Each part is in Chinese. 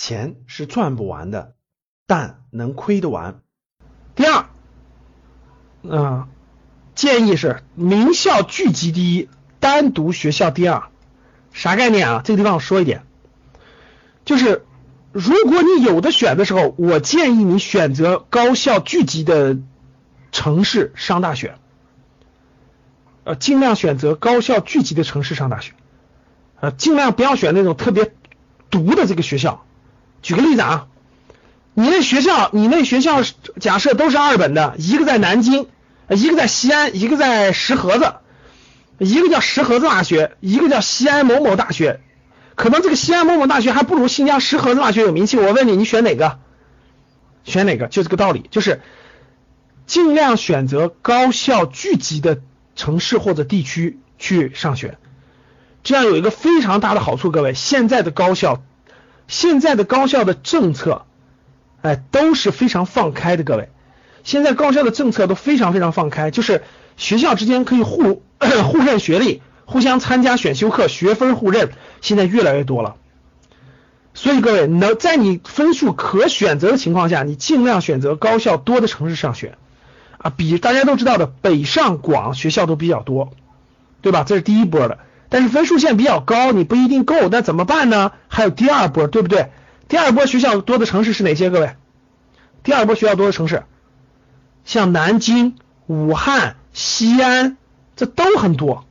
钱是赚不完的，但能亏得完。第二，啊，建议是名校聚集第一，单独学校第二。啥概念啊？这个地方我说一点，就是如果你有的选的时候，我建议你选择高校聚集的城市上大学，呃，尽量选择高校聚集的城市上大学，呃，尽量不要选那种特别毒的这个学校。举个例子啊，你那学校，你那学校假设都是二本的，一个在南京，一个在西安，一个在石河子。一个叫石河子大学，一个叫西安某某大学，可能这个西安某某大学还不如新疆石河子大学有名气。我问你，你选哪个？选哪个？就这个道理，就是尽量选择高校聚集的城市或者地区去上学。这样有一个非常大的好处，各位，现在的高校，现在的高校的政策，哎，都是非常放开的。各位，现在高校的政策都非常非常放开，就是学校之间可以互。互认学历，互相参加选修课，学分互认，现在越来越多了。所以各位，能在你分数可选择的情况下，你尽量选择高校多的城市上学啊。比大家都知道的北上广学校都比较多，对吧？这是第一波的。但是分数线比较高，你不一定够，那怎么办呢？还有第二波，对不对？第二波学校多的城市是哪些？各位，第二波学校多的城市，像南京、武汉、西安。这都很多，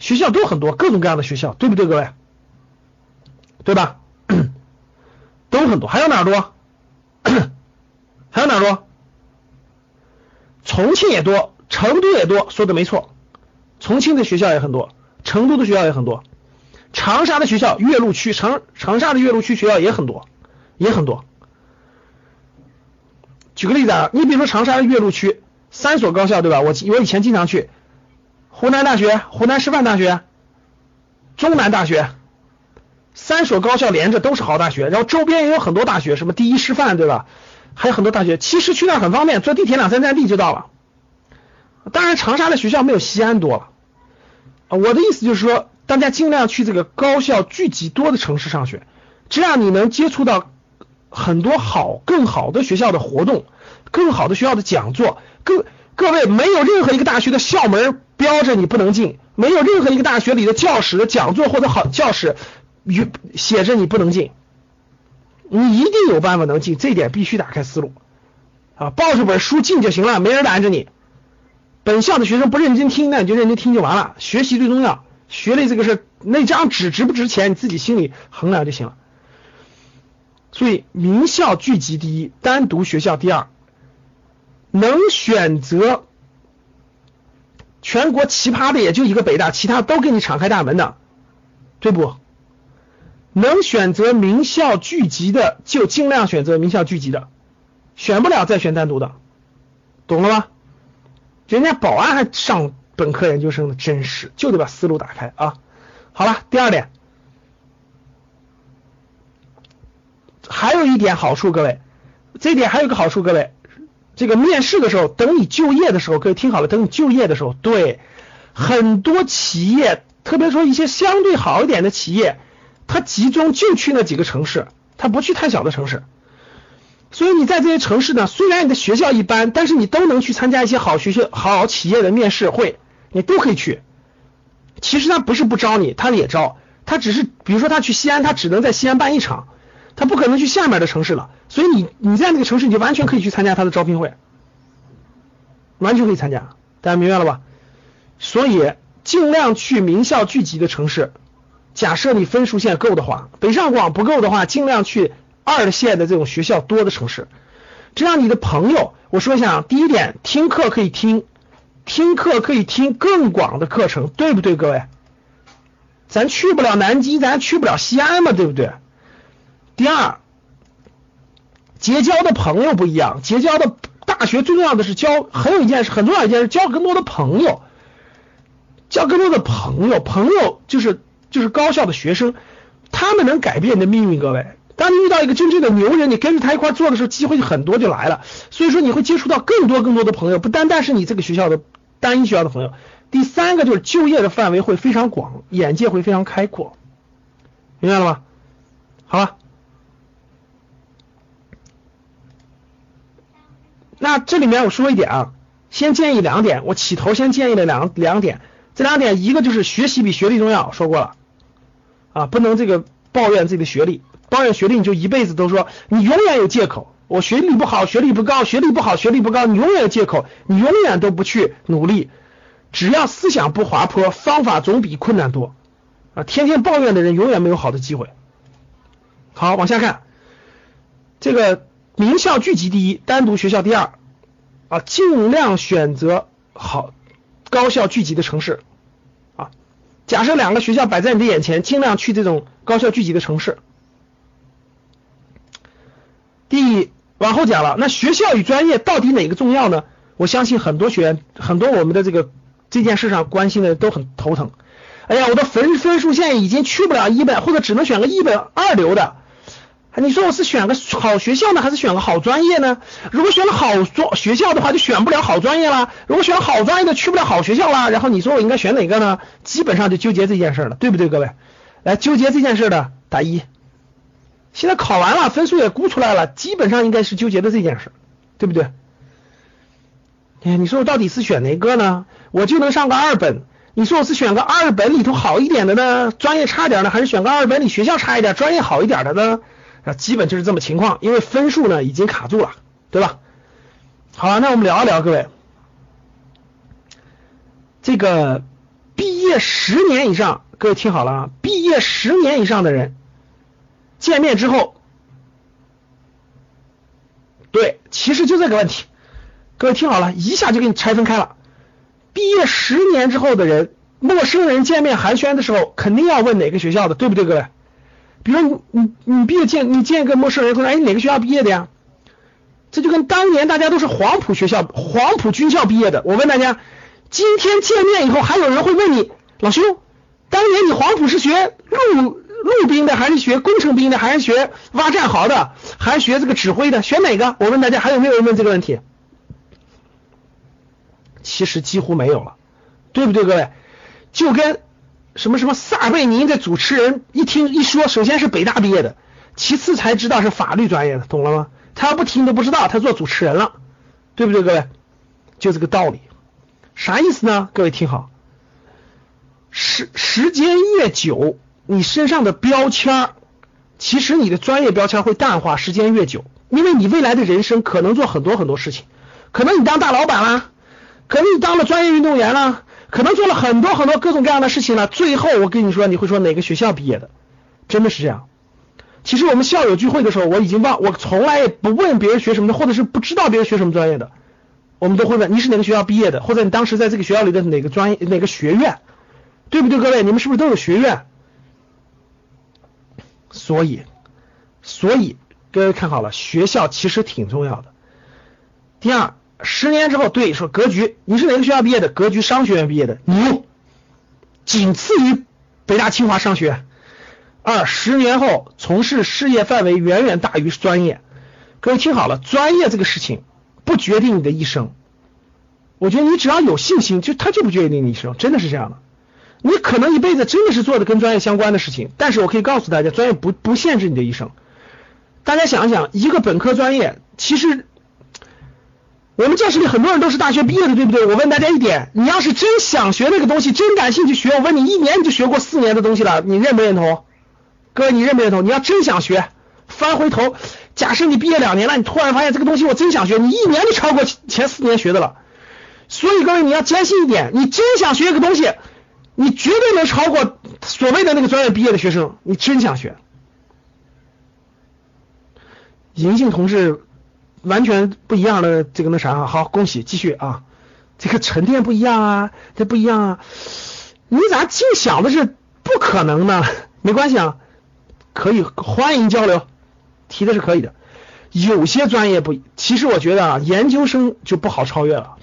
学校都很多，各种各样的学校，对不对，各位？对吧？都很多，还有哪多？还有哪多？重庆也多，成都也多，说的没错。重庆的学校也很多，成都的学校也很多，长沙的学校岳麓区长长沙的岳麓区学校也很多，也很多。举个例子啊，你比如说长沙的岳麓区三所高校，对吧？我我以前经常去。湖南大学、湖南师范大学、中南大学，三所高校连着都是好大学，然后周边也有很多大学，什么第一师范，对吧？还有很多大学，其实去那很方便，坐地铁两三站地就到了。当然，长沙的学校没有西安多了。啊我的意思就是说，大家尽量去这个高校聚集多的城市上学，这样你能接触到很多好、更好的学校的活动，更好的学校的讲座，各。各位，没有任何一个大学的校门标着你不能进，没有任何一个大学里的教室的讲座或者好教室与写着你不能进，你一定有办法能进，这点必须打开思路啊！抱着本书进就行了，没人拦着你。本校的学生不认真听，那你就认真听就完了。学习最重要，学历这个事，那张纸值不值钱，你自己心里衡量就行了。所以，名校聚集第一，单独学校第二。能选择全国奇葩的也就一个北大，其他都给你敞开大门的，对不？能选择名校聚集的就尽量选择名校聚集的，选不了再选单独的，懂了吗？人家保安还上本科研究生呢，真是就得把思路打开啊！好了，第二点，还有一点好处，各位，这点还有个好处，各位。这个面试的时候，等你就业的时候，各位听好了。等你就业的时候，对很多企业，特别说一些相对好一点的企业，它集中就去那几个城市，它不去太小的城市。所以你在这些城市呢，虽然你的学校一般，但是你都能去参加一些好学校、好企业的面试会，你都可以去。其实他不是不招你，他也招，他只是比如说他去西安，他只能在西安办一场。他不可能去下面的城市了，所以你你在那个城市，你就完全可以去参加他的招聘会，完全可以参加，大家明白了吧？所以尽量去名校聚集的城市。假设你分数线够的话，北上广不够的话，尽量去二线的这种学校多的城市。这样你的朋友，我说一下，第一点，听课可以听，听课可以听更广的课程，对不对，各位？咱去不了南京，咱去不了西安嘛，对不对？第二，结交的朋友不一样。结交的大学最重要的是交，很有一件事，很重要一件事，交更多的朋友，交更多的朋友。朋友就是就是高校的学生，他们能改变你的命运。各位，当你遇到一个真正的牛人，你跟着他一块做的时候，机会就很多就来了。所以说你会接触到更多更多的朋友，不单单是你这个学校的单一学校的朋友。第三个就是就业的范围会非常广，眼界会非常开阔，明白了吗？好了。那这里面我说一点啊，先建议两点，我起头先建议了两两点，这两点一个就是学习比学历重要，说过了，啊，不能这个抱怨自己的学历，抱怨学历你就一辈子都说你永远有借口，我学历不好，学历不高，学历不好，学历不高，你永远有借口，你永远都不去努力，只要思想不滑坡，方法总比困难多啊，天天抱怨的人永远没有好的机会。好，往下看，这个名校聚集第一，单独学校第二啊，尽量选择好高校聚集的城市啊。假设两个学校摆在你的眼前，尽量去这种高校聚集的城市。第往后讲了，那学校与专业到底哪个重要呢？我相信很多学员，很多我们的这个这件事上关心的都很头疼。哎呀，我的分分数线已经去不了一本，或者只能选个一本二流的。你说我是选个好学校呢，还是选个好专业呢？如果选了好专学校的话，就选不了好专业了；如果选好专业的，去不了好学校了。然后你说我应该选哪个呢？基本上就纠结这件事了，对不对，各位？来，纠结这件事的打一。现在考完了，分数也估出来了，基本上应该是纠结的这件事，对不对？哎，你说我到底是选哪个呢？我就能上个二本。你说我是选个二本里头好一点的呢，专业差点呢，还是选个二本里学校差一点，专业好一点的呢？啊，基本就是这么情况，因为分数呢已经卡住了，对吧？好，那我们聊一聊，各位，这个毕业十年以上，各位听好了啊，毕业十年以上的人见面之后，对，其实就这个问题，各位听好了，一下就给你拆分开了。毕业十年之后的人，陌生人见面寒暄的时候，肯定要问哪个学校的，对不对，各位？比如你你你毕业见你见一个陌生人，说哎哪个学校毕业的呀？这就跟当年大家都是黄埔学校黄埔军校毕业的，我问大家，今天见面以后还有人会问你老兄，当年你黄埔是学陆陆兵的，还是学工程兵的，还是学挖战壕的，还是学这个指挥的？选哪个？我问大家还有没有人问这个问题？其实几乎没有了，对不对，各位？就跟。什么什么撒贝宁这主持人一听一说，首先是北大毕业的，其次才知道是法律专业的，懂了吗？他要不听都不知道他做主持人了，对不对，各位？就这个道理，啥意思呢？各位听好，时时间越久，你身上的标签儿，其实你的专业标签会淡化，时间越久，因为你未来的人生可能做很多很多事情，可能你当大老板啦，可能你当了专业运动员啦。可能做了很多很多各种各样的事情了，最后我跟你说，你会说哪个学校毕业的？真的是这样。其实我们校友聚会的时候，我已经忘，我从来也不问别人学什么的，或者是不知道别人学什么专业的，我们都会问你是哪个学校毕业的，或者你当时在这个学校里的哪个专业、哪个学院，对不对？各位，你们是不是都有学院？所以，所以各位看好了，学校其实挺重要的。第二。十年之后，对说格局，你是哪个学校毕业的？格局商学院毕业的，牛，仅次于北大清华商学院。二十年后从事事业范围远远大于专业。各位听好了，专业这个事情不决定你的一生。我觉得你只要有信心，就他就不决定你一生，真的是这样的。你可能一辈子真的是做的跟专业相关的事情，但是我可以告诉大家，专业不不限制你的一生。大家想一想，一个本科专业其实。我们教室里很多人都是大学毕业的，对不对？我问大家一点，你要是真想学那个东西，真感兴趣学，我问你，一年你就学过四年的东西了，你认不认同？各位，你认不认同？你要真想学，翻回头，假设你毕业两年了，你突然发现这个东西我真想学，你一年就超过前四年学的了。所以各位，你要坚信一点，你真想学一个东西，你绝对能超过所谓的那个专业毕业的学生。你真想学，银杏同志。完全不一样的这个那啥好，恭喜继续啊！这个沉淀不一样啊，这不一样啊！你咋净想的是不可能呢？没关系啊，可以欢迎交流，提的是可以的。有些专业不，其实我觉得啊，研究生就不好超越了。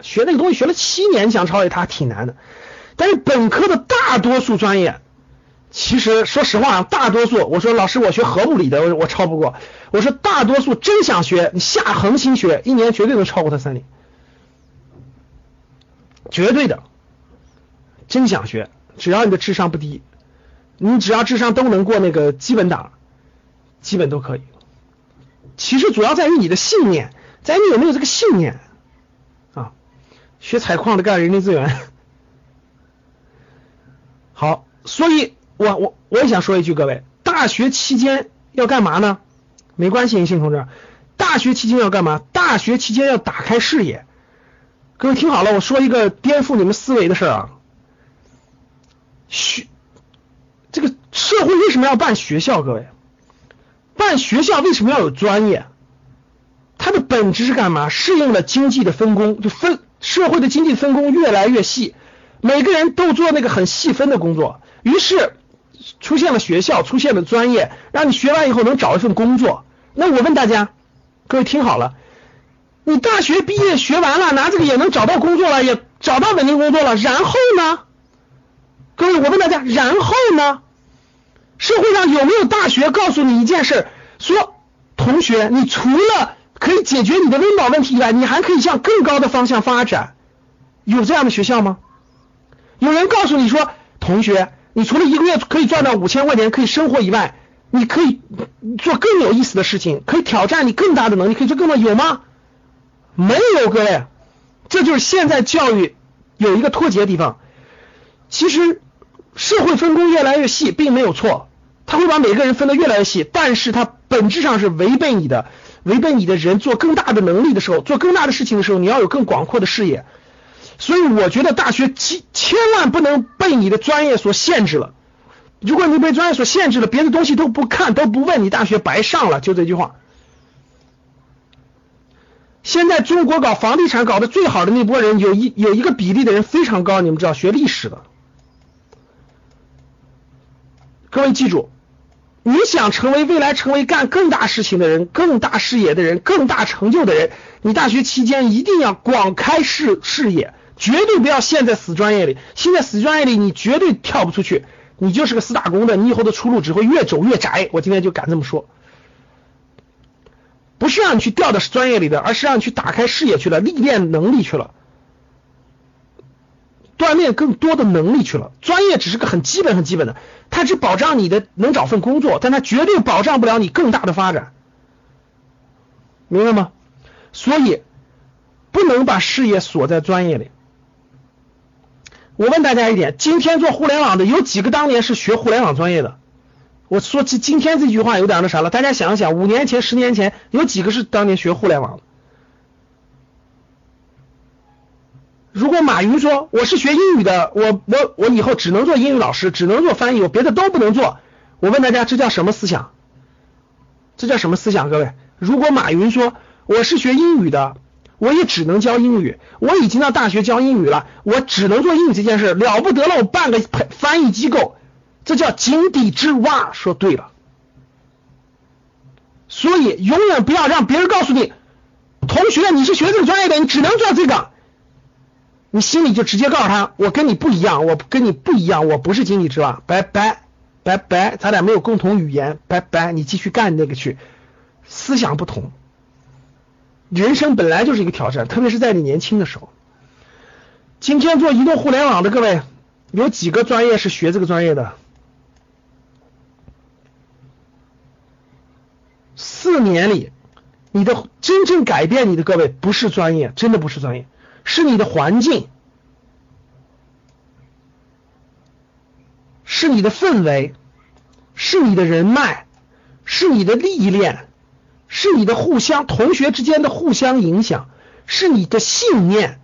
学那个东西学了七年，想超越它挺难的。但是本科的大多数专业。其实，说实话，大多数我说老师，我学核物理的，我我超不过。我说大多数真想学，你下恒心学，一年绝对能超过他三年，绝对的。真想学，只要你的智商不低，你只要智商都能过那个基本档，基本都可以。其实主要在于你的信念，在你有没有这个信念啊？学采矿的干人力资源，好，所以我我我也想说一句，各位，大学期间要干嘛呢？没关系，银杏同志，大学期间要干嘛？大学期间要打开视野。各位听好了，我说一个颠覆你们思维的事儿啊。学这个社会为什么要办学校？各位，办学校为什么要有专业？它的本质是干嘛？适应了经济的分工，就分社会的经济分工越来越细，每个人都做那个很细分的工作，于是出现了学校，出现了专业，让你学完以后能找一份工作。那我问大家，各位听好了。你大学毕业学完了，拿这个也能找到工作了，也找到稳定工作了。然后呢？各位，我问大家，然后呢？社会上有没有大学告诉你一件事，说同学，你除了可以解决你的温饱问题以外，你还可以向更高的方向发展？有这样的学校吗？有人告诉你说，同学，你除了一个月可以赚到五千块钱可以生活以外，你可以做更有意思的事情，可以挑战你更大的能力，可以做更多，有吗？没有，各位，这就是现在教育有一个脱节的地方。其实社会分工越来越细，并没有错，他会把每个人分得越来越细，但是它本质上是违背你的，违背你的人做更大的能力的时候，做更大的事情的时候，你要有更广阔的视野。所以我觉得大学千千万不能被你的专业所限制了。如果你被专业所限制了，别的东西都不看都不问，你大学白上了。就这句话。现在中国搞房地产搞得最好的那波人，有一有一个比例的人非常高，你们知道，学历史的。各位记住，你想成为未来成为干更大事情的人、更大视野的人、更大成就的人，你大学期间一定要广开视视野，绝对不要陷在死专业里。陷在死专业里，你绝对跳不出去，你就是个死打工的，你以后的出路只会越走越窄。我今天就敢这么说。不是让你去掉到专业里的，而是让你去打开视野去了，历练能力去了，锻炼更多的能力去了。专业只是个很基本、很基本的，它只保障你的能找份工作，但它绝对保障不了你更大的发展，明白吗？所以不能把视野锁在专业里。我问大家一点：今天做互联网的有几个当年是学互联网专业的？我说今今天这句话有点那啥了，大家想想，五年前、十年前有几个是当年学互联网的？如果马云说我是学英语的，我我我以后只能做英语老师，只能做翻译，我别的都不能做。我问大家，这叫什么思想？这叫什么思想？各位，如果马云说我是学英语的，我也只能教英语，我已经到大学教英语了，我只能做英语这件事，了不得了，我办个翻译机构。这叫井底之蛙，说对了。所以永远不要让别人告诉你，同学你是学这个专业的，你只能做这个。你心里就直接告诉他，我跟你不一样，我跟你不一样，我不是井底之蛙，拜拜拜拜，咱俩没有共同语言，拜拜，你继续干那个去。思想不同，人生本来就是一个挑战，特别是在你年轻的时候。今天做移动互联网的各位，有几个专业是学这个专业的？四年里，你的真正改变你的各位不是专业，真的不是专业，是你的环境，是你的氛围，是你的人脉，是你的历练，是你的互相同学之间的互相影响，是你的信念。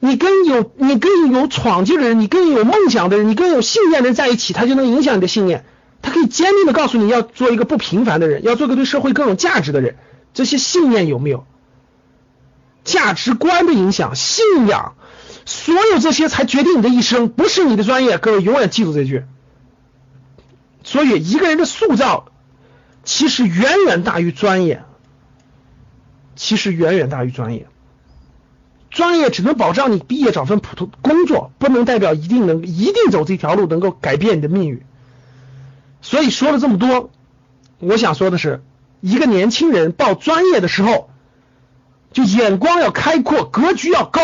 你跟有你跟有闯劲的人，你跟有梦想的人，你跟有信念的人在一起，他就能影响你的信念。他可以坚定的告诉你要做一个不平凡的人，要做个对社会更有价值的人。这些信念有没有？价值观的影响、信仰，所有这些才决定你的一生，不是你的专业。各位永远记住这句。所以一个人的塑造，其实远远大于专业，其实远远大于专业。专业只能保障你毕业找份普通工作，不能代表一定能一定走这条路能够改变你的命运。所以说了这么多，我想说的是，一个年轻人报专业的时候，就眼光要开阔，格局要高。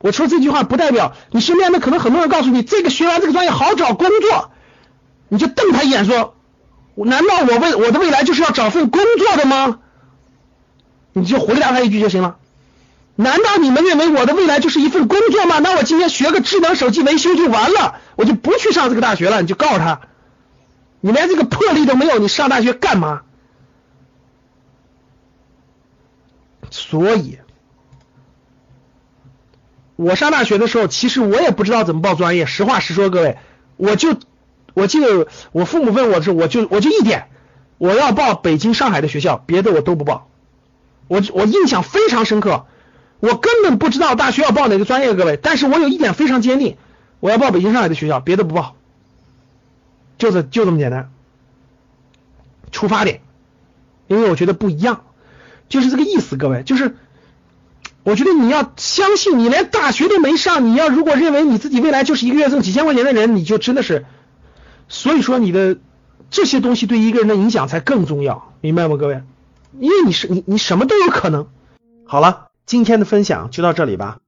我说这句话不代表你身边的可能很多人告诉你，这个学完这个专业好找工作，你就瞪他一眼说，难道我未我的未来就是要找份工作的吗？你就回答他一句就行了。难道你们认为我的未来就是一份工作吗？那我今天学个智能手机维修就完了，我就不去上这个大学了。你就告诉他，你连这个魄力都没有，你上大学干嘛？所以，我上大学的时候，其实我也不知道怎么报专业。实话实说，各位，我就我记得我父母问我的时候，我就我就一点，我要报北京、上海的学校，别的我都不报。我我印象非常深刻。我根本不知道大学要报哪个专业，各位。但是我有一点非常坚定，我要报北京、上海的学校，别的不报，就是就这么简单。出发点，因为我觉得不一样，就是这个意思，各位。就是我觉得你要相信，你连大学都没上，你要如果认为你自己未来就是一个月挣几千块钱的人，你就真的是，所以说你的这些东西对一个人的影响才更重要，明白吗，各位？因为你是你你什么都有可能。好了。今天的分享就到这里吧。